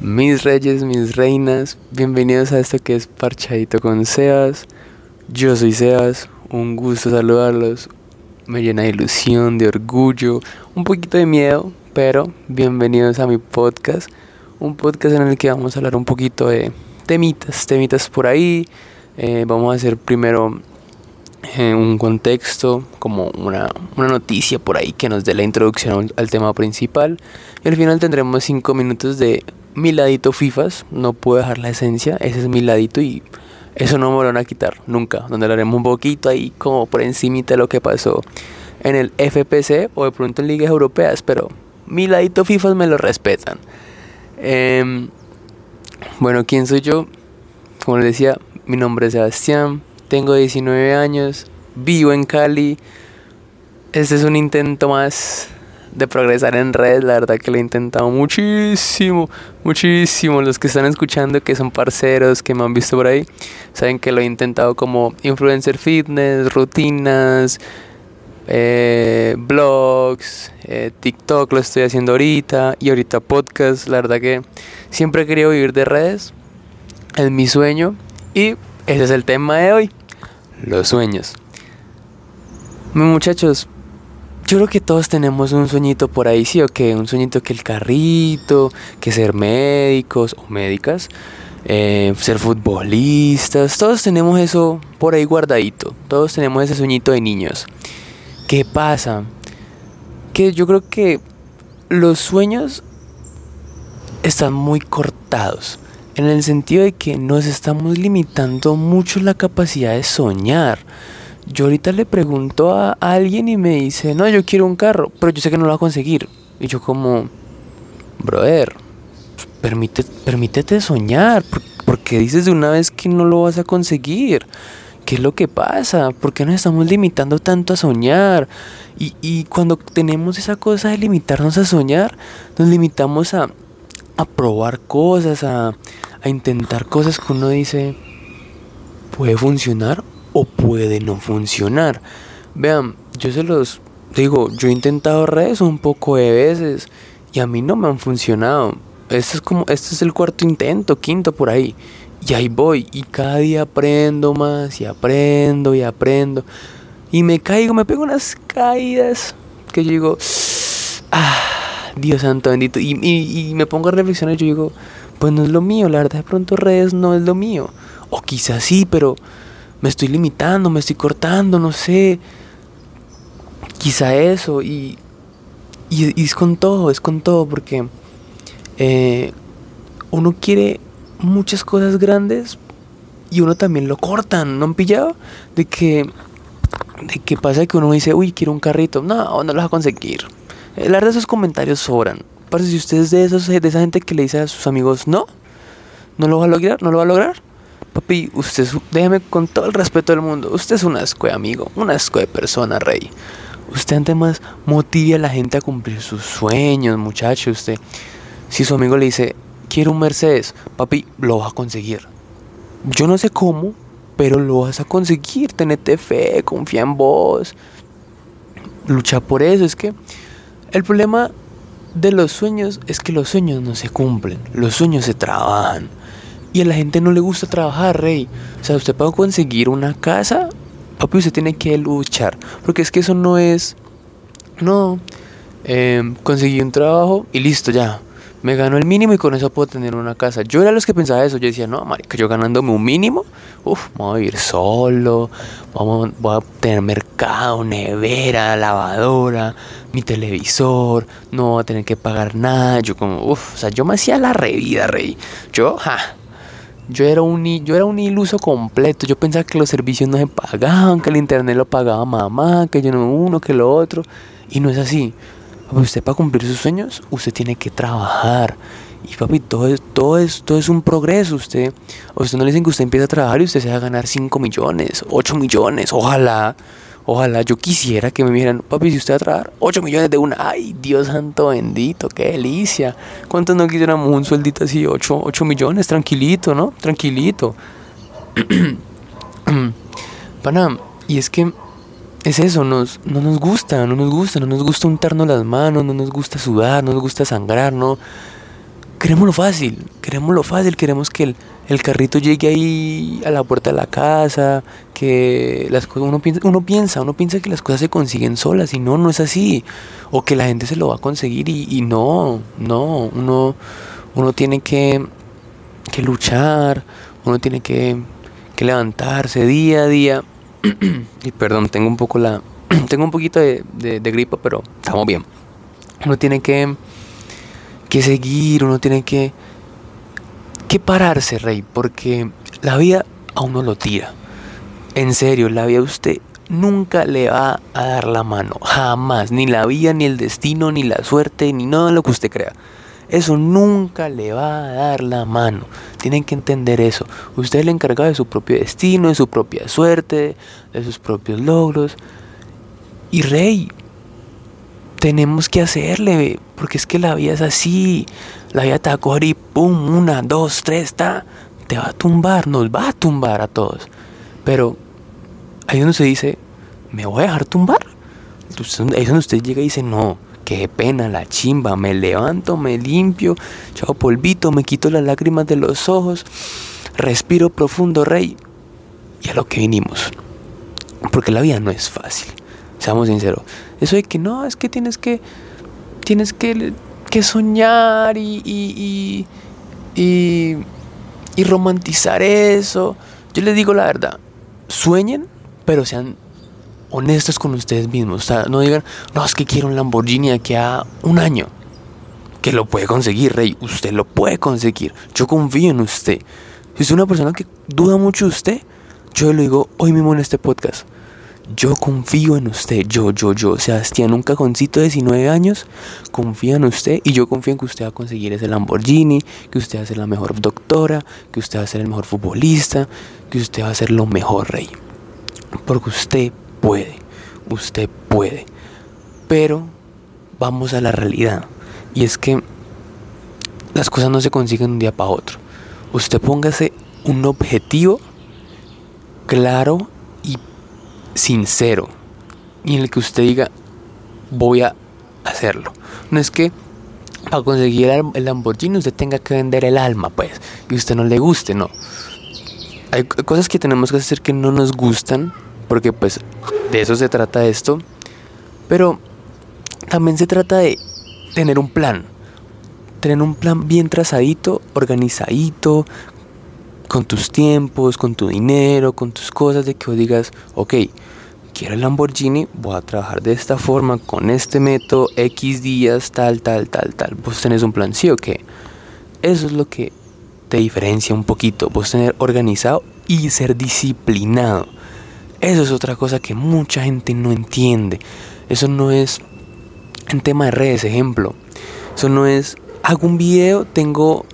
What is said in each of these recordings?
Mis reyes, mis reinas, bienvenidos a esto que es Parchadito con Sebas. Yo soy Sebas, un gusto saludarlos. Me llena de ilusión, de orgullo, un poquito de miedo, pero bienvenidos a mi podcast. Un podcast en el que vamos a hablar un poquito de temitas, temitas por ahí. Eh, vamos a hacer primero eh, un contexto, como una, una, noticia por ahí que nos dé la introducción al tema principal. Y al final tendremos cinco minutos de mi ladito FIFAs, no puedo dejar la esencia, ese es mi ladito y eso no me lo van a quitar nunca, donde haremos un poquito ahí como por encima de lo que pasó en el FPC o de pronto en ligas europeas, pero mi ladito FIFAs me lo respetan. Em, bueno, ¿quién soy yo? Como les decía, mi nombre es Sebastián, tengo 19 años, vivo en Cali. Este es un intento más de progresar en redes, la verdad que lo he intentado muchísimo, muchísimo. Los que están escuchando, que son parceros, que me han visto por ahí, saben que lo he intentado como influencer fitness, rutinas, eh, blogs, eh, TikTok lo estoy haciendo ahorita y ahorita podcast. La verdad que siempre he querido vivir de redes, es mi sueño y ese es el tema de hoy, los sueños. Muchachos, yo creo que todos tenemos un sueñito por ahí, sí o que un sueñito que el carrito, que ser médicos o médicas, eh, ser futbolistas, todos tenemos eso por ahí guardadito, todos tenemos ese sueñito de niños. ¿Qué pasa? Que yo creo que los sueños están muy cortados, en el sentido de que nos estamos limitando mucho la capacidad de soñar. Yo ahorita le pregunto a alguien y me dice, no, yo quiero un carro, pero yo sé que no lo va a conseguir. Y yo como, brother, permite, permítete soñar, porque dices de una vez que no lo vas a conseguir. ¿Qué es lo que pasa? ¿Por qué nos estamos limitando tanto a soñar? Y, y cuando tenemos esa cosa de limitarnos a soñar, nos limitamos a, a probar cosas, a, a intentar cosas que uno dice, ¿puede funcionar o puede no funcionar. Vean, yo se los digo, yo he intentado redes un poco de veces y a mí no me han funcionado. Este es como, este es el cuarto intento, quinto por ahí. Y ahí voy y cada día aprendo más y aprendo y aprendo. Y me caigo, me pego unas caídas que yo digo, ah, Dios santo bendito. Y, y, y me pongo a reflexionar y yo digo, pues no es lo mío, la verdad de pronto redes no es lo mío. O quizás sí, pero me estoy limitando, me estoy cortando, no sé. Quizá eso, y, y, es con todo, es con todo, porque eh, uno quiere muchas cosas grandes y uno también lo cortan, ¿no han pillado? De que, de que pasa que uno dice, uy, quiero un carrito, no, no lo vas a conseguir. La verdad, esos comentarios sobran. Parece si usted es de, esos, de esa gente que le dice a sus amigos, no, no lo va a lograr, no lo va a lograr Papi, usted, déjeme con todo el respeto del mundo, usted es un asco de amigo, un asco de persona, rey. Usted ante más motive a la gente a cumplir sus sueños, muchacho. Usted, si su amigo le dice, quiero un Mercedes, papi, lo vas a conseguir. Yo no sé cómo, pero lo vas a conseguir. Tenete fe, confía en vos. Lucha por eso. Es que el problema de los sueños es que los sueños no se cumplen. Los sueños se trabajan. Y a la gente no le gusta trabajar, rey. O sea, usted para conseguir una casa, papi, usted tiene que luchar. Porque es que eso no es. No. Eh, conseguí un trabajo y listo, ya. Me gano el mínimo y con eso puedo tener una casa. Yo era los que pensaba eso. Yo decía, no, marica, yo ganándome un mínimo, uff, voy a vivir solo. Vamos, voy a tener mercado, nevera, lavadora, mi televisor. No voy a tener que pagar nada. Yo, como, uff, o sea, yo me hacía la revida, rey. Yo, ja yo era, un, yo era un iluso completo. Yo pensaba que los servicios no se pagaban, que el internet lo pagaba mamá, que yo no uno, que lo otro. Y no es así. usted para cumplir sus sueños, usted tiene que trabajar. Y papi, todo es, todo es, todo es un progreso. Usted, usted no le dicen que usted empieza a trabajar y usted se va a ganar 5 millones, 8 millones, ojalá. Ojalá yo quisiera que me vieran, papi, si usted va a trabajar 8 millones de una, ay, Dios santo bendito, qué delicia. ¿Cuántos no quisiéramos un sueldito así, 8, 8 millones, tranquilito, ¿no? Tranquilito. Pana, y es que es eso, nos, no nos gusta, no nos gusta, no nos gusta untarnos las manos, no nos gusta sudar, no nos gusta sangrar, no, queremos lo fácil, queremos lo fácil, queremos que el, el carrito llegue ahí a la puerta de la casa, que las cosas, uno piensa, uno piensa, uno piensa que las cosas se consiguen solas y no, no es así, o que la gente se lo va a conseguir y, no, no, uno, uno tiene que, que luchar, uno tiene que, que levantarse día a día, y perdón, tengo un poco la, tengo un poquito de, de, de gripa, pero estamos bien, uno tiene que, que seguir, uno tiene que que pararse, rey, porque la vida a uno lo tira. En serio, la vida a usted nunca le va a dar la mano, jamás, ni la vida, ni el destino, ni la suerte, ni nada de lo que usted crea. Eso nunca le va a dar la mano. Tienen que entender eso. Usted es el encargado de su propio destino, de su propia suerte, de sus propios logros. Y rey, tenemos que hacerle, porque es que la vida es así. La vida te va a coger y pum, una, dos, tres, está, te va a tumbar, nos va a tumbar a todos. Pero ahí donde se dice, ¿me voy a dejar tumbar? Ahí es donde usted llega y dice, no, qué pena, la chimba, me levanto, me limpio, chao polvito, me quito las lágrimas de los ojos, respiro profundo, rey, y a lo que vinimos. Porque la vida no es fácil, seamos sinceros. Eso de que no, es que tienes que, tienes que, que soñar y, y, y, romantizar eso. Yo les digo la verdad, sueñen, pero sean honestos con ustedes mismos. O sea, no digan, no, es que quiero un Lamborghini aquí a un año. Que lo puede conseguir, Rey. Usted lo puede conseguir. Yo confío en usted. Si es una persona que duda mucho de usted, yo le digo hoy mismo en este podcast. Yo confío en usted, yo, yo, yo, Sebastián, un cajoncito de 19 años, confío en usted y yo confío en que usted va a conseguir ese Lamborghini, que usted va a ser la mejor doctora, que usted va a ser el mejor futbolista, que usted va a ser lo mejor rey. Porque usted puede, usted puede. Pero vamos a la realidad. Y es que las cosas no se consiguen de un día para otro. Usted póngase un objetivo claro sincero y en el que usted diga, voy a hacerlo. No es que para conseguir el Lamborghini usted tenga que vender el alma, pues, y usted no le guste, no. Hay cosas que tenemos que hacer que no nos gustan, porque pues de eso se trata esto, pero también se trata de tener un plan, tener un plan bien trazadito, organizadito, con tus tiempos, con tu dinero, con tus cosas, de que digas, ok, quiero el Lamborghini, voy a trabajar de esta forma, con este método, X días, tal, tal, tal, tal. Vos tenés un plan, sí o qué. Eso es lo que te diferencia un poquito. Vos tener organizado y ser disciplinado. Eso es otra cosa que mucha gente no entiende. Eso no es en tema de redes, ejemplo. Eso no es, hago un video, tengo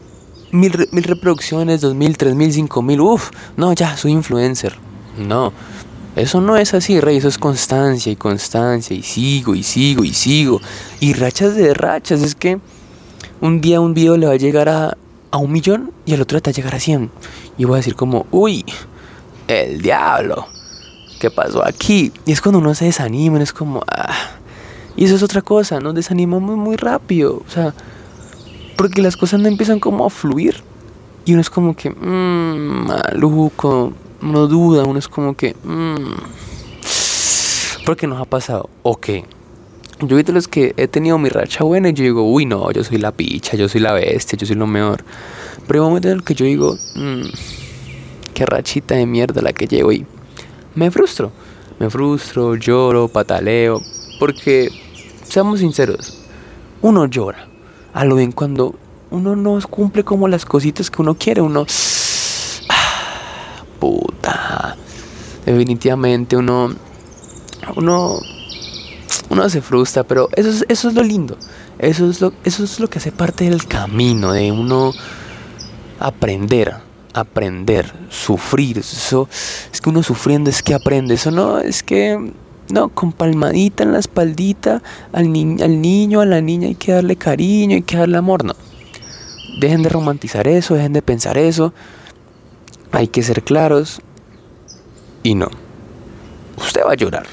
mil, mil reproducciones, dos mil, tres mil, cinco mil, uff, no, ya, soy influencer. No, eso no es así, rey, eso es constancia y constancia y sigo y sigo y sigo. Y rachas de rachas, es que un día un video le va a llegar a, a un millón y el otro te va a llegar a cien Y voy a decir como, uy, el diablo, ¿qué pasó aquí? Y es cuando uno se desanima, es como, ah. Y eso es otra cosa, nos desanimamos muy rápido, o sea, porque las cosas no empiezan como a fluir. Y uno es como que, mmm, maluco, uno duda, uno es como que, mmm, ¿por qué nos ha pasado? Ok. Yo de los que he tenido mi racha buena y yo digo, uy, no, yo soy la picha, yo soy la bestia, yo soy lo mejor. Pero hay momentos en el que yo digo, mmm, qué rachita de mierda la que llevo y me frustro. Me frustro, lloro, pataleo, porque, seamos sinceros, uno llora a lo bien cuando uno no cumple como las cositas que uno quiere, uno... Ah, puta. Definitivamente uno... Uno... Uno se frustra, pero eso es, eso es lo lindo. Eso es lo, eso es lo que hace parte del camino, de uno aprender, aprender, sufrir. Eso es que uno sufriendo es que aprende. Eso no es que no, con palmadita en la espaldita al, al niño, a la niña hay que darle cariño, hay que darle amor, no. Dejen de romantizar eso, dejen de pensar eso. Hay que ser claros. Y no. Usted va a llorar.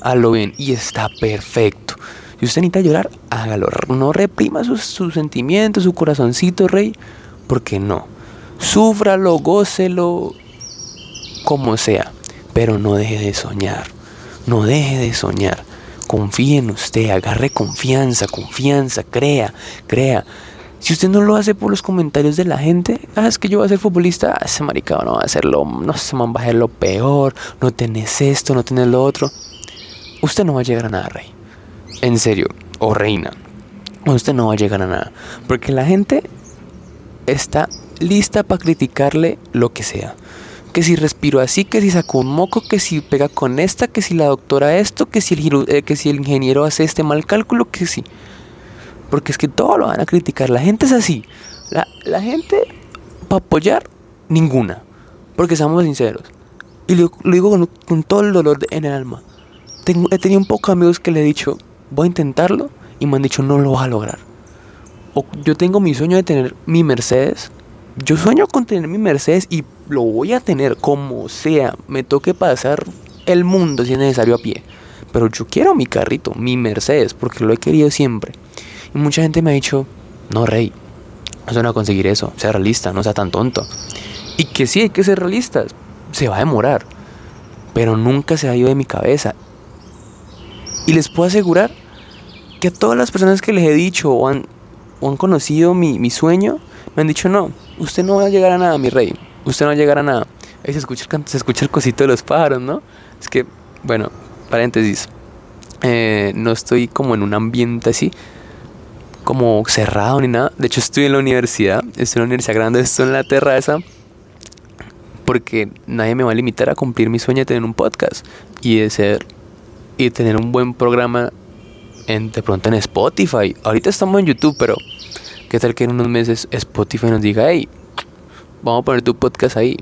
A lo bien. Y está perfecto. Si usted necesita llorar, hágalo. No reprima sus, sus sentimientos, su corazoncito, rey, porque no. Súfralo, gócelo, como sea, pero no deje de soñar. No deje de soñar. Confíe en usted, agarre confianza, confianza, crea, crea. Si usted no lo hace por los comentarios de la gente, ah, es que yo voy a ser futbolista, ah, ese maricado no va a hacerlo, no se va a hacer lo peor, no tenés esto, no tenés lo otro. Usted no va a llegar a nada, rey. En serio, o reina. Usted no va a llegar a nada. Porque la gente está lista para criticarle lo que sea. Que si respiro así, que si sacó un moco, que si pega con esta, que si la doctora esto, que si el, eh, que si el ingeniero hace este mal cálculo, que sí. Porque es que todo lo van a criticar. La gente es así. La, gente, para apoyar, ninguna. Porque seamos sinceros. Y lo, digo con, todo el dolor en el alma. Tengo, he tenido un poco amigos que le he dicho, voy a intentarlo. Y me han dicho, no lo vas a lograr. Yo tengo mi sueño de tener mi Mercedes. Yo sueño con tener mi Mercedes y lo voy a tener como sea. Me toque pasar el mundo si es necesario a pie. Pero yo quiero mi carrito, mi Mercedes, porque lo he querido siempre. Y mucha gente me ha dicho, no, Rey, no van a conseguir eso, sea realista, no sea tan tonto. Y que sí, hay que ser realistas, se va a demorar, pero nunca se ha ido de mi cabeza. Y les puedo asegurar que a todas las personas que les he dicho o han, han conocido mi, mi, sueño, me han dicho, no, usted no va a llegar a nada, mi rey, usted no va a llegar a nada. Ahí se escucha, se escucha el cosito de los pájaros, ¿no? Es que, bueno, paréntesis, eh, no estoy como en un ambiente así, como cerrado ni nada. De hecho, estoy en la universidad, estoy en la universidad grande, estoy en la terraza, porque nadie me va a limitar a cumplir mi sueño de tener un podcast y de ser y tener un buen programa en, de pronto en Spotify. Ahorita estamos en YouTube, pero ¿qué tal que en unos meses Spotify nos diga, hey, vamos a poner tu podcast ahí?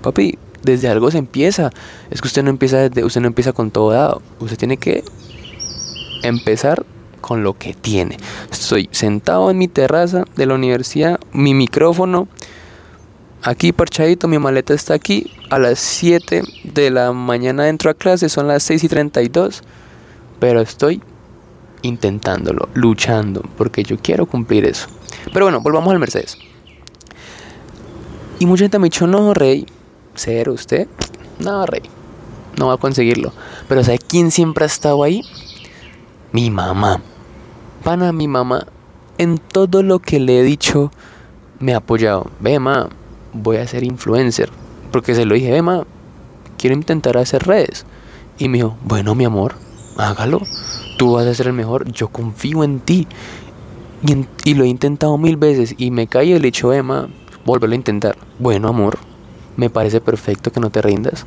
Papi, desde algo se empieza. Es que usted no empieza desde, usted no empieza con todo dado. Usted tiene que empezar con lo que tiene. Estoy sentado en mi terraza de la universidad, mi micrófono aquí parchadito, mi maleta está aquí. A las 7 de la mañana entro a clase, son las 6 y 32. Pero estoy intentándolo, luchando, porque yo quiero cumplir eso. Pero bueno, volvamos al Mercedes. Y mucha gente me ha dicho, no, Rey, cero usted. No, Rey, no va a conseguirlo. Pero ¿sabe quién siempre ha estado ahí? Mi mamá pana, mi mamá, en todo lo que le he dicho, me ha apoyado. Ve, ma, voy a ser influencer. Porque se lo dije, ve, ma, quiero intentar hacer redes. Y me dijo, bueno, mi amor, hágalo. Tú vas a ser el mejor. Yo confío en ti. Y, lo he intentado mil veces. Y me caí y le he dicho, ma, vuélvelo a intentar. Bueno, amor, me parece perfecto que no te rindas.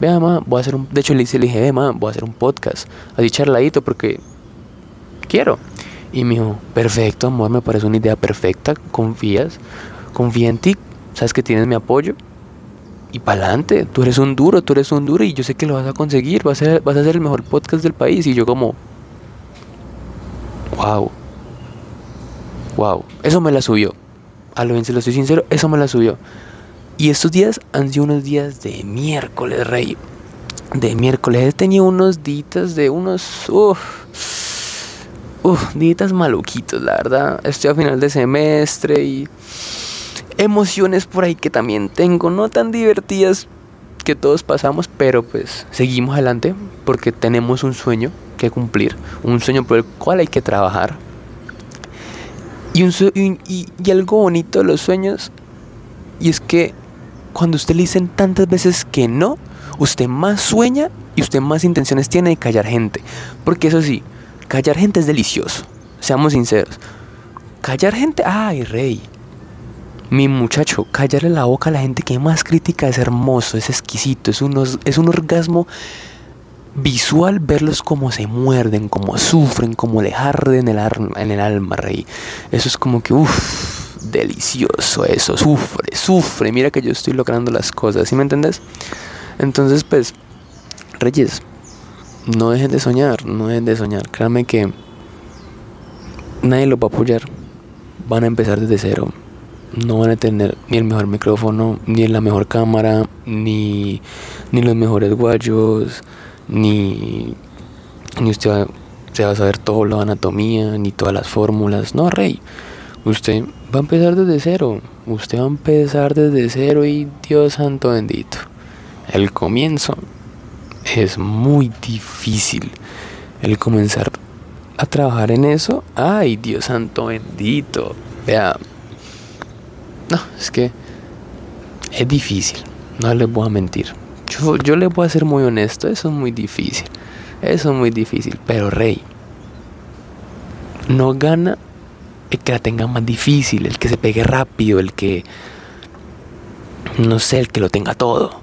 Ve, ma, voy a hacer un. De hecho, le dije, ve, ma, voy a hacer un podcast. Así charladito porque quiero. Y me dijo, perfecto, amor, me parece una idea perfecta, confías, confía en ti, sabes que tienes mi apoyo. Y para adelante, tú eres un duro, tú eres un duro y yo sé que lo vas a conseguir, vas a, ser, vas a ser el mejor podcast del país. Y yo como, wow, wow, eso me la subió. A lo bien, se lo estoy sincero, eso me la subió. Y estos días han sido unos días de miércoles, rey. De miércoles. He tenido unos días de unos... Uf, dietas maluquitos, la verdad. Estoy a final de semestre y emociones por ahí que también tengo, no tan divertidas que todos pasamos, pero pues seguimos adelante porque tenemos un sueño que cumplir, un sueño por el cual hay que trabajar. Y, un y, algo bonito de los sueños, y es que cuando usted le dicen tantas veces que no, usted más sueña y usted más intenciones tiene de callar gente. Porque eso sí, Callar gente es delicioso, seamos sinceros. Callar gente, ay, rey. Mi muchacho, callarle la boca a la gente que más crítica es hermoso, es exquisito, es, es un orgasmo visual verlos como se muerden, como sufren, como le arden el en el alma, rey. Eso es como que, uff, delicioso eso, sufre, sufre. Mira que yo estoy logrando las cosas, ¿sí me entiendes? Entonces, pues, Reyes, no dejen de soñar, no dejen de soñar. Créanme que nadie lo va a apoyar. Van a empezar desde cero. No van a tener ni el mejor micrófono, ni la mejor cámara, ni, ni los mejores guayos, ni, ni usted se va a saber toda la anatomía, ni todas las fórmulas. No, rey. Usted va a empezar desde cero. Usted va a empezar desde cero y Dios santo bendito. El comienzo es muy difícil. El comenzar a trabajar en eso, ay Dios santo bendito. Vea, no, es que es difícil, no les voy a mentir. Yo, les voy a ser muy honesto, eso es muy difícil. Eso es muy difícil, pero rey, no gana el que la tenga más difícil, el que se pegue rápido, el que, no sé, el que lo tenga todo.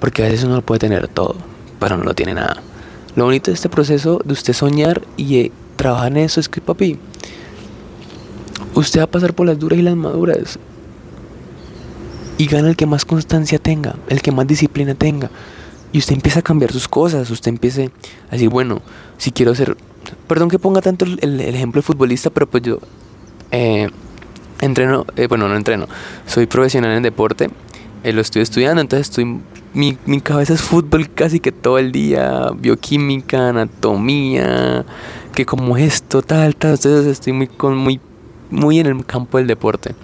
Porque a veces uno lo puede tener todo, pero no lo tiene nada. Lo bonito de este proceso de usted soñar y trabajar en eso es que, papi, usted va a pasar por las duras y las maduras. Y gana el que más constancia tenga, el que más disciplina tenga. Y usted empieza a cambiar sus cosas, usted empieza a decir, bueno, si quiero ser perdón que ponga tanto el, ejemplo de futbolista, pero pues yo eh, entreno, eh, bueno, no entreno, soy profesional en deporte, eh, lo estoy estudiando, entonces estoy, mi, mi, cabeza es fútbol casi que todo el día, bioquímica, anatomía, que como esto, tal, tal, entonces estoy muy, con, muy, muy en el campo del deporte.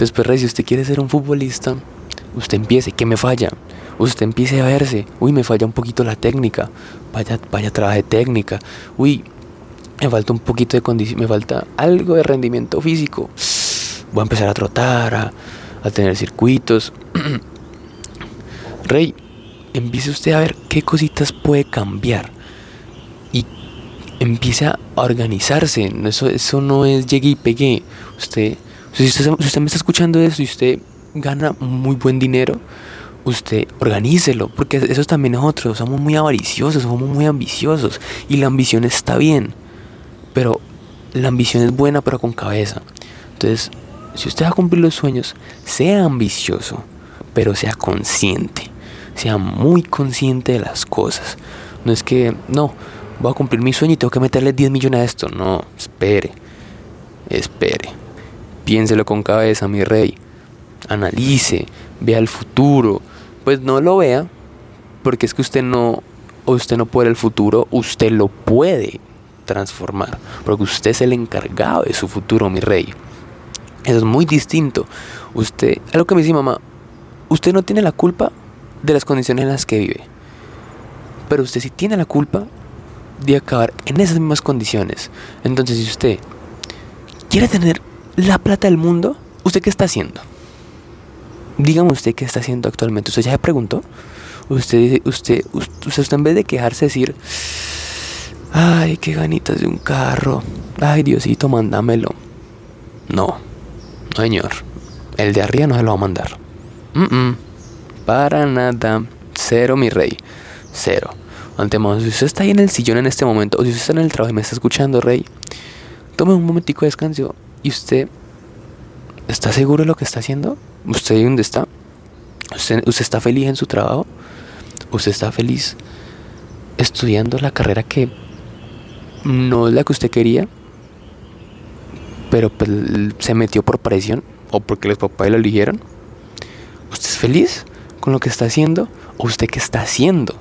Entonces, pues, Rey, si usted quiere ser un futbolista, usted empiece, ¿qué me falla? Usted empiece a verse, uy, me falla un poquito la técnica, vaya, vaya, trabaje técnica, uy, me falta un poquito de condición, me falta algo de rendimiento físico. Voy a empezar a trotar, a, a tener circuitos. Rey, empiece usted a ver qué cositas puede cambiar. Y empiece a organizarse. Eso, eso no es llegue y pegué. Usted, si usted, si usted me está escuchando eso y usted gana muy buen dinero, usted organícelo, porque eso también es otro, somos muy avariciosos, somos muy ambiciosos y la ambición está bien, pero la ambición es buena pero con cabeza. Entonces, si usted va a cumplir los sueños, sea ambicioso, pero sea consciente, sea muy consciente de las cosas. No es que, no, voy a cumplir mi sueño y tengo que meterle 10 millones a esto, no, espere, espere, piénselo con cabeza, mi rey, analice, vea el futuro, pues no lo vea, porque es que usted no, usted no puede el futuro, usted lo puede transformar, porque usted es el encargado de su futuro, mi rey. Eso es muy distinto. Usted, algo que me dice mamá, usted no tiene la culpa de las condiciones en las que vive, pero usted sí tiene la culpa de acabar en esas mismas condiciones. Entonces, si usted quiere tener la plata del mundo, ¿usted qué está haciendo? Dígame usted qué está haciendo actualmente. ¿Usted ya se preguntó? Usted, usted, usted, usted en vez de quejarse decir, ay, qué ganitas de un carro. Ay, Diosito, mándamelo. No, señor. El de arriba no se lo va a mandar. Para nada. Cero, mi rey. Cero. Antemano, si usted está ahí en el sillón en este momento, o si usted está en el trabajo y me está escuchando, rey, tome un momentico de descanso y usted está seguro de lo que está haciendo. ¿Usted dónde está? ¿Usted, ¿Usted está feliz en su trabajo? ¿Usted está feliz estudiando la carrera que no es la que usted quería? Pero pues, se metió por presión o porque los papás lo eligieron. ¿Usted es feliz con lo que está haciendo? ¿O usted qué está haciendo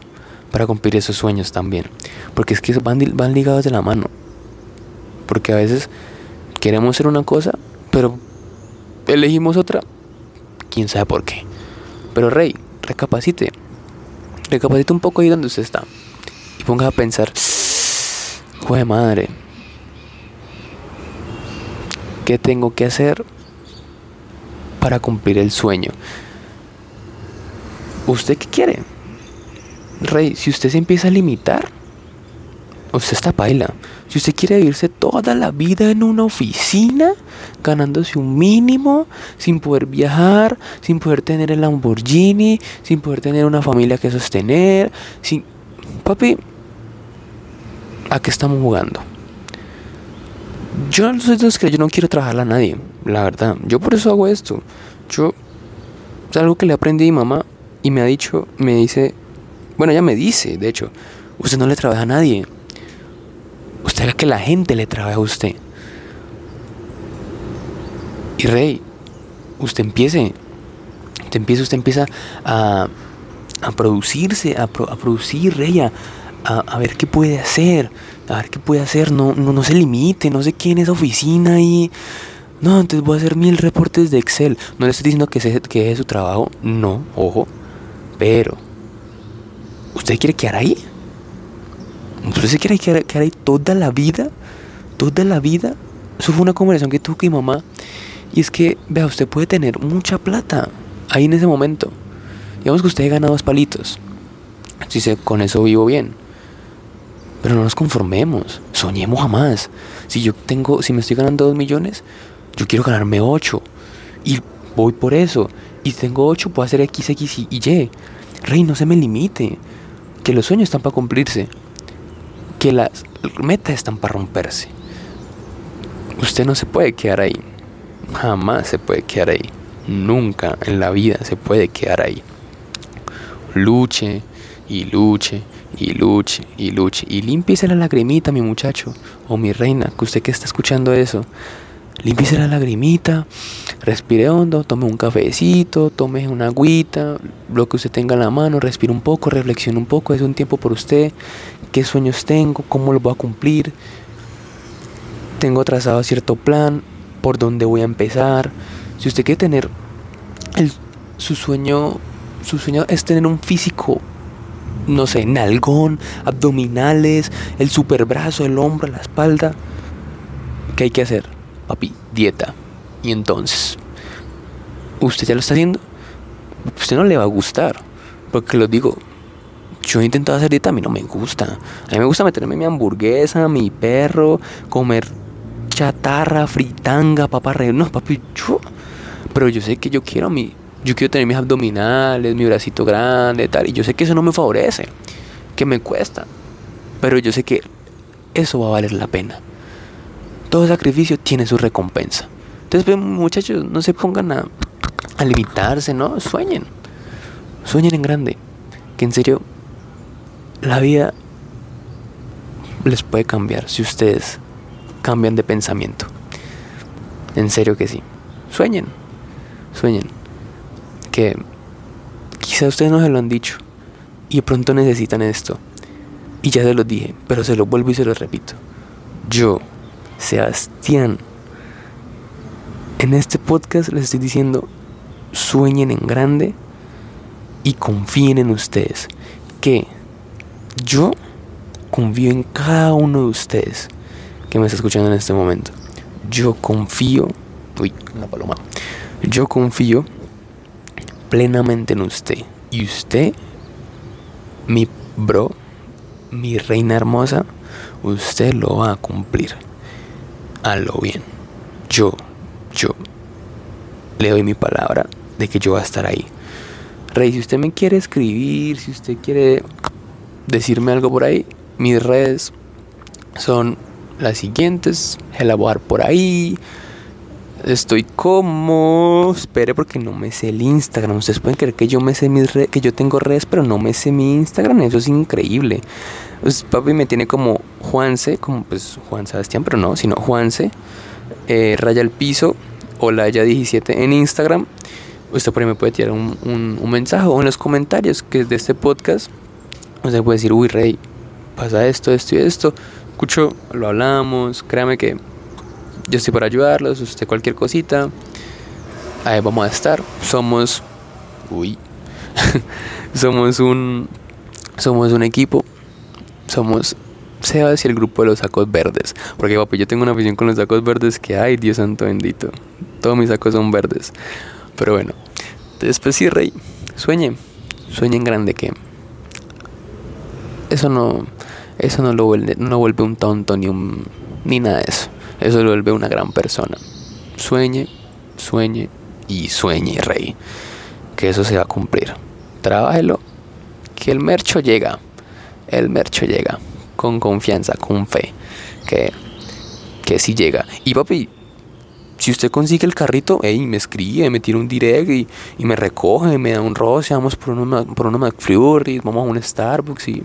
para cumplir esos sueños también? Porque es que van, van ligados de la mano. Porque a veces queremos ser una cosa, pero elegimos otra quién sabe por qué. Pero Rey, recapacite. Recapacite un poco ahí donde usted está. Y ponga a pensar, joder madre, ¿qué tengo que hacer para cumplir el sueño? ¿Usted qué quiere? Rey, si usted se empieza a limitar, usted está paila. Si usted quiere vivirse toda la vida en una oficina, ganándose un mínimo, sin poder viajar, sin poder tener el Lamborghini, sin poder tener una familia que sostener, sin... Papi, ¿a qué estamos jugando? Yo no soy de que yo no quiero trabajar a nadie, la verdad. Yo por eso hago esto. Yo es algo que le aprendí a mi mamá y me ha dicho, me dice, bueno, ella me dice, de hecho, usted no le trabaja a nadie Usted haga que la gente le trabaje a usted. Y rey, usted empiece. Usted empieza, usted empieza a, a producirse, a, a producir, rey, a, a, ver qué puede hacer. a ver qué puede hacer, no, no, no se limite, no sé quién es oficina y... No, entonces voy a hacer mil reportes de Excel. No le estoy diciendo que, se, que es su trabajo, no, ojo. Pero, ¿usted quiere quedar ahí? ¿Usted se quiere quedar, toda la vida? ¿Toda la vida? Eso fue una conversación que tuvo con mi mamá. Y es que, vea, usted puede tener mucha plata ahí en ese momento. Digamos que usted gana dos palitos. Si con eso vivo bien. Pero no nos conformemos. Soñemos jamás. Si yo tengo, si me estoy ganando dos millones, yo quiero ganarme ocho. Y voy por eso. Y tengo ocho, puedo hacer X, X y Y. Rey, no se me limite. Que los sueños están para cumplirse. Que las metas están para romperse. Usted no se puede quedar ahí. Jamás se puede quedar ahí. Nunca en la vida se puede quedar ahí. Luche y luche y luche y luche. Y límpiese la lagrimita, mi muchacho o mi reina, que usted que está escuchando eso. Límpiese la lagrimita, respire hondo, tome un cafecito, tome una agüita, lo que usted tenga en la mano, respire un poco, reflexione un poco, es un tiempo por usted, qué sueños tengo, cómo los voy a cumplir. Tengo trazado cierto plan, por dónde voy a empezar. Si usted quiere tener su sueño, su sueño es tener un físico no sé, nalgón, abdominales, el superbrazo, el hombro, la espalda. ¿Qué hay que hacer? Papi, dieta. Y entonces, ¿usted ya lo está haciendo? usted no le va a gustar. Porque lo digo, yo he intentado hacer dieta, a mí no me gusta. A mí me gusta meterme mi hamburguesa, mi perro, comer chatarra, fritanga, papá No, papi, yo. Pero yo sé que yo quiero mi, yo quiero tener mis abdominales, mi bracito grande, tal. Y yo sé que eso no me favorece, que me cuesta. Pero yo sé que eso va a valer la pena. Todo sacrificio tiene su recompensa. Entonces, pues, muchachos, no se pongan a, a limitarse, ¿no? Sueñen. Sueñen en grande. Que en serio, la vida les puede cambiar si ustedes cambian de pensamiento. En serio que sí. Sueñen. Sueñen que quizá ustedes no se lo han dicho y de pronto necesitan esto. Y ya se los dije, pero se lo vuelvo y se lo repito. Yo, Sebastián, en este podcast les estoy diciendo, sueñen en grande y confíen en ustedes. Que yo confío en cada uno de ustedes que me está escuchando en este momento. Yo confío, uy, una paloma. Yo confío plenamente en usted. Y usted, mi bro, mi reina hermosa, usted lo va a cumplir. A lo bien. Yo, yo le doy mi palabra de que yo voy a estar ahí. Rey, si usted me quiere escribir, si usted quiere decirme algo por ahí, mis redes son las siguientes. Elaborar por ahí. Estoy como. Espere porque no me sé el Instagram. Ustedes pueden creer que yo me sé mis redes, que yo tengo redes, pero no me sé mi Instagram. Eso es increíble. Pues papi me tiene como Juanse, como pues Juan Sebastián, pero no, sino Juanse. Eh, raya el piso. O la ya 17 en Instagram. Usted por ahí me puede tirar un, un, mensaje o en los comentarios que es de este podcast. Usted puede decir, uy, Rey, pasa esto, esto y esto. Escucho, lo hablamos. Créame que yo estoy para ayudarlos, usted cualquier cosita. Ahí vamos a estar. Somos. Uy. somos un. Somos un equipo. Somos Sebas y el grupo de los sacos verdes. Porque papi, yo tengo una visión con los sacos verdes que hay, Dios santo bendito. Todos mis sacos son verdes. Pero bueno. Después sí, rey. Sueñe. Sueñe en grande que. Eso no. Eso no lo vuelve, no vuelve un tonto ni un. ni nada de eso. Eso lo vuelve una gran persona. Sueñe, sueñe y sueñe, rey. Que eso se va a cumplir. Trabájelo. Que el mercho llega. El mercho llega. Con confianza, con fe. Que, que llega. Y papi, si usted consigue el carrito, hey, me escribe, me tira un direct y, y me recoge, me da un roce, vamos por unos, por unos McFlurry, vamos a un Starbucks y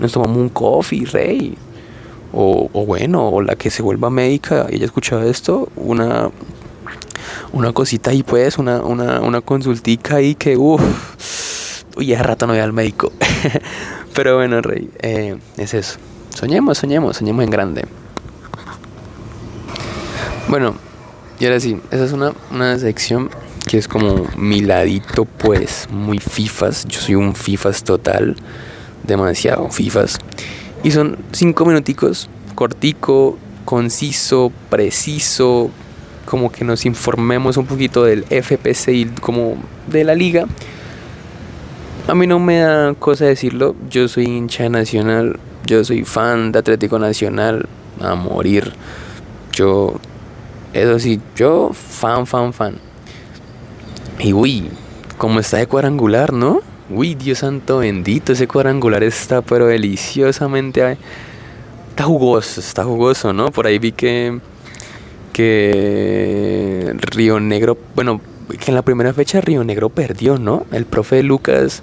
nos tomamos un coffee, rey o, bueno, o la que se vuelva médica y ella escuchaba esto, una, una cosita ahí pues, una, una, una consultica ahí que, uff, uy, hace rato no voy al médico. Pero bueno, Rey, eh, es eso. Soñemos, soñemos, soñemos en grande. Bueno, y ahora sí, esa es una, una sección que es como mi ladito, pues, muy FIFAs. Yo soy un FIFAs total, demasiado FIFAs. Y son cinco minuticos, cortico, conciso, preciso, como que nos informemos un poquito del FPC y como de la liga. A mí no me da cosa decirlo, yo soy hincha nacional, yo soy fan de Atlético Nacional a morir. Yo, eso sí, yo fan, fan, fan. Y uy, como está de cuadrangular, ¿no? Uy, Dios santo bendito, ese cuadrangular está pero deliciosamente... Está jugoso, está jugoso, ¿no? Por ahí vi que... Que Río Negro, bueno, que en la primera fecha Río Negro perdió, ¿no? El profe Lucas.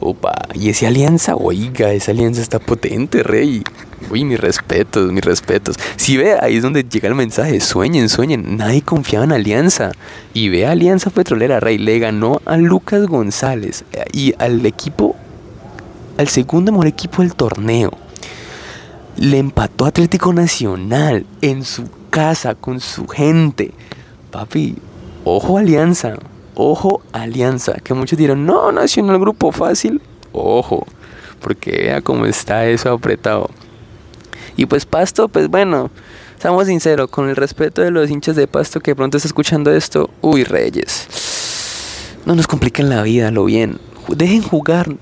Opa, y esa alianza, oiga, esa alianza está potente, rey. Uy, mis respetos, mis respetos. Si ve, ahí es donde llega el mensaje. Sueñen, sueñen. Nadie confiaba en Alianza. Y ve Alianza Petrolera, Rey. Le ganó a Lucas González eh, y al equipo, al segundo mejor equipo del torneo. Le empató Atlético Nacional en su casa con su gente. Papi, Ojo Alianza, ojo Alianza, que muchos dirán, no, Nacional Grupo Fácil, ojo, porque vea cómo está eso apretado. Y pues Pasto, pues bueno, seamos sinceros, con el respeto de los hinchas de Pasto que pronto está escuchando esto, uy Reyes, no nos compliquen la vida, lo bien, dejen jugar,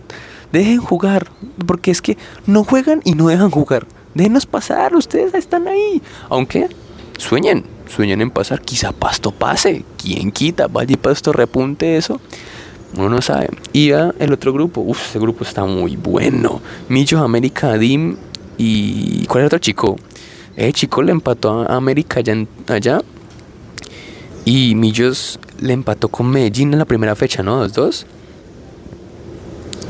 dejen jugar, porque es que no juegan y no dejan jugar. Déjenos pasar, ustedes están ahí. Aunque sueñen, sueñan en pasar, quizá Pasto pase, ¿quién quita? Vaya Pasto repunte eso. Uno no sabe. Y ya el otro grupo, uff, ese grupo está muy bueno. Millos, América, Dim y... ¿Cuál era otro chico? Eh, chico le empató a América allá, allá. Y Millos le empató con Medellín en la primera fecha, ¿no? Dos, dos.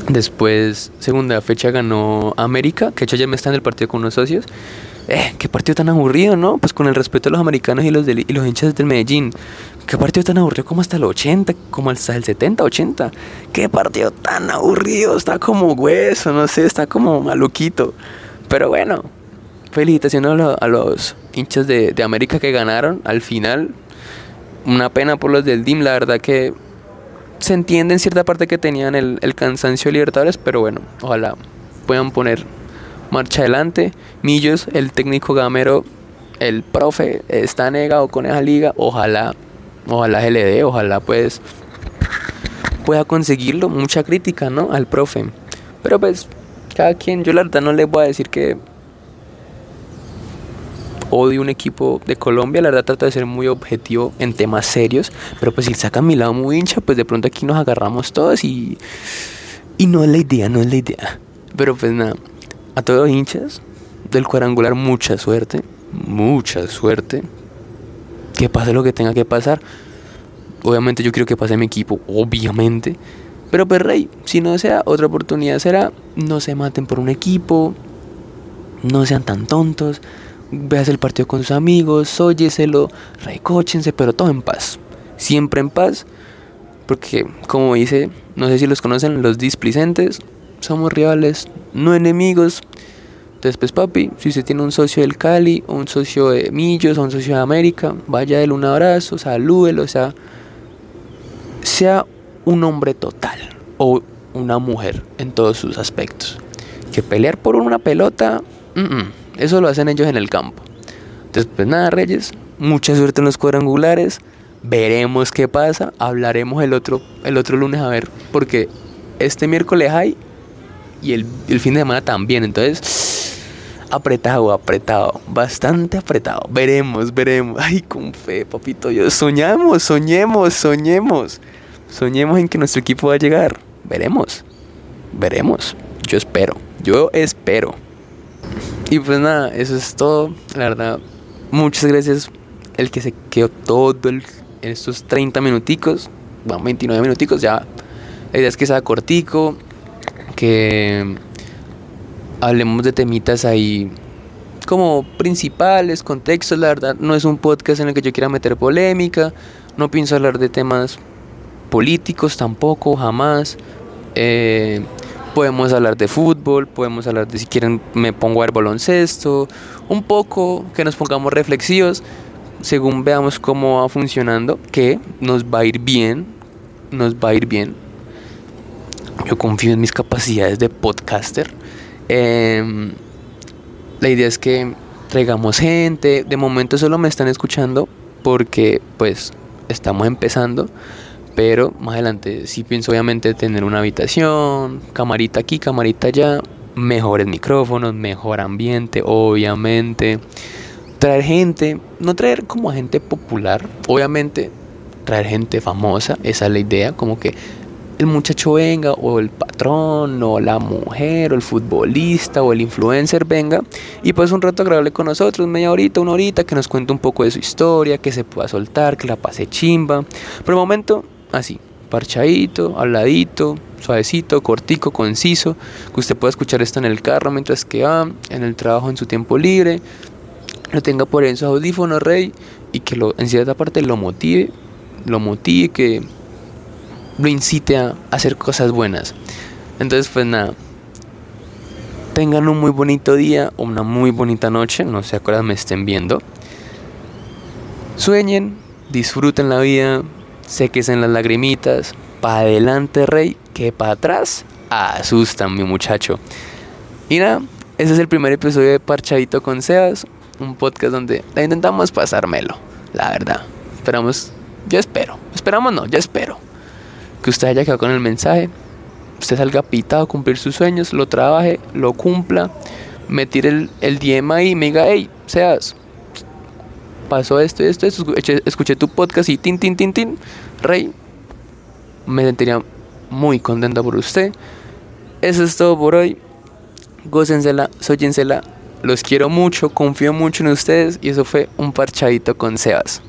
Después, segunda fecha ganó América, que hecho ya me está en el partido con unos socios. Eh, qué partido tan aburrido, ¿no? Pues con el respeto de los americanos y los, y los hinchas del Medellín. Qué partido tan aburrido como hasta el 80, como hasta el 70, 80. Qué partido tan aburrido, está como hueso, no sé, está como maluquito. Pero bueno, felicitaciones a, los hinchas de, América que ganaron al final. Una pena por los del DIM, la verdad que se entiende en cierta parte que tenían el, el cansancio de Libertadores, pero bueno, ojalá puedan poner marcha adelante. Millos, el técnico gamero, el profe, está negado con esa liga. Ojalá, ojalá se le dé, ojalá pues pueda conseguirlo. Mucha crítica, ¿no? Al profe. Pero pues, cada quien, yo la verdad no le voy a decir que odio un equipo de Colombia, la verdad trato de ser muy objetivo en temas serios, pero pues si sacan mi lado muy hincha, pues de pronto aquí nos agarramos todos y, y no es la idea, no es la idea. Pero pues nada, a todos los hinchas del cuadrangular mucha suerte, mucha suerte. Que pase lo que tenga que pasar. Obviamente yo quiero que pase mi equipo, obviamente. Pero pues rey, si no sea otra oportunidad será, no se maten por un equipo, no sean tan tontos, veas el partido con sus amigos, óyeselo, recóchense, pero todo en paz. Siempre en paz, porque como dice, no sé si los conocen, los displicentes, somos rivales, no enemigos. Después, papi, si usted tiene un socio del Cali, o un socio de Millos, o un socio de América, vaya él un abrazo, salúdelo, o sea, sea un hombre total o una mujer en todos sus aspectos. Que pelear por una pelota, eso lo hacen ellos en el campo. Entonces, pues nada, Reyes, mucha suerte en los cuadrangulares. Veremos qué pasa. Hablaremos el otro, el otro lunes a ver, porque este miércoles hay y el, fin de semana también. Entonces, apretado, apretado, bastante apretado. Veremos, veremos. Ay, con fe, papito. Yo soñamos, soñemos, soñemos. Soñemos en que nuestro equipo va a llegar. Veremos, veremos. Yo espero, yo espero. Y pues nada, eso es todo. La verdad, muchas gracias. El que se quedó todo en estos 30 minuticos, bueno, 29 minuticos, ya. La idea es que sea cortico, que hablemos de temitas ahí como principales, contextos, la verdad no es un podcast en el que yo quiera meter polémica, no pienso hablar de temas políticos tampoco, jamás. Eh, Podemos hablar de fútbol, podemos hablar de si quieren me pongo a ver baloncesto, un poco que nos pongamos reflexivos según veamos cómo va funcionando, que nos va a ir bien, nos va a ir bien. Yo confío en mis capacidades de podcaster. Em, la idea es que traigamos gente. De momento solo me están escuchando porque pues estamos empezando. Pero más adelante sí pienso obviamente tener una habitación, camarita aquí, camarita allá, mejores micrófonos, mejor ambiente, obviamente traer gente, no traer como a gente popular, obviamente traer gente famosa, esa es la idea, como que el muchacho venga o el patrón o la mujer o el futbolista o el influencer venga y pues un rato agradable con nosotros, media horita, una horita, que nos cuente un poco de su historia, que se pueda soltar, que la pase chimba. Por el momento, así, parchadito, habladito, suavecito, cortico, conciso, que usted pueda escuchar esto en el carro mientras que va, en el trabajo, en su tiempo libre, lo tenga por en su audífono, rey, y que lo, en cierta parte lo motive, lo motive, que lo incite a hacer cosas buenas. Entonces, pues nada, tengan un muy bonito día o una muy bonita noche, no sé a qué me estén viendo. Sueñen, disfruten la vida, en las lagrimitas, para adelante, rey, que para atrás asustan, mi muchacho. Y nada, ese es el primer episodio de Parchadito con Sebas un podcast donde intentamos pasármelo, la verdad. Esperamos, yo espero, esperamos no, yo espero que usted haya quedado con el mensaje, usted salga pitado a cumplir sus sueños, lo trabaje, lo cumpla, me tire el, el DM ahí y me diga, hey, seas, pasó esto y esto, esto, escuché, tu podcast y tin, tin, tin, tin, rey, me sentiría muy contento por usted. Eso es todo por hoy. Gócensela, sóyensela los quiero mucho, confío mucho en ustedes y eso fue un parchadito con Sebas.